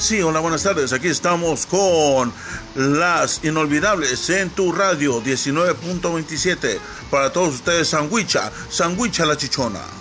Sí, hola, buenas tardes. Aquí estamos con las inolvidables en tu radio 19.27. Para todos ustedes, Sandwicha, Sandwicha la Chichona.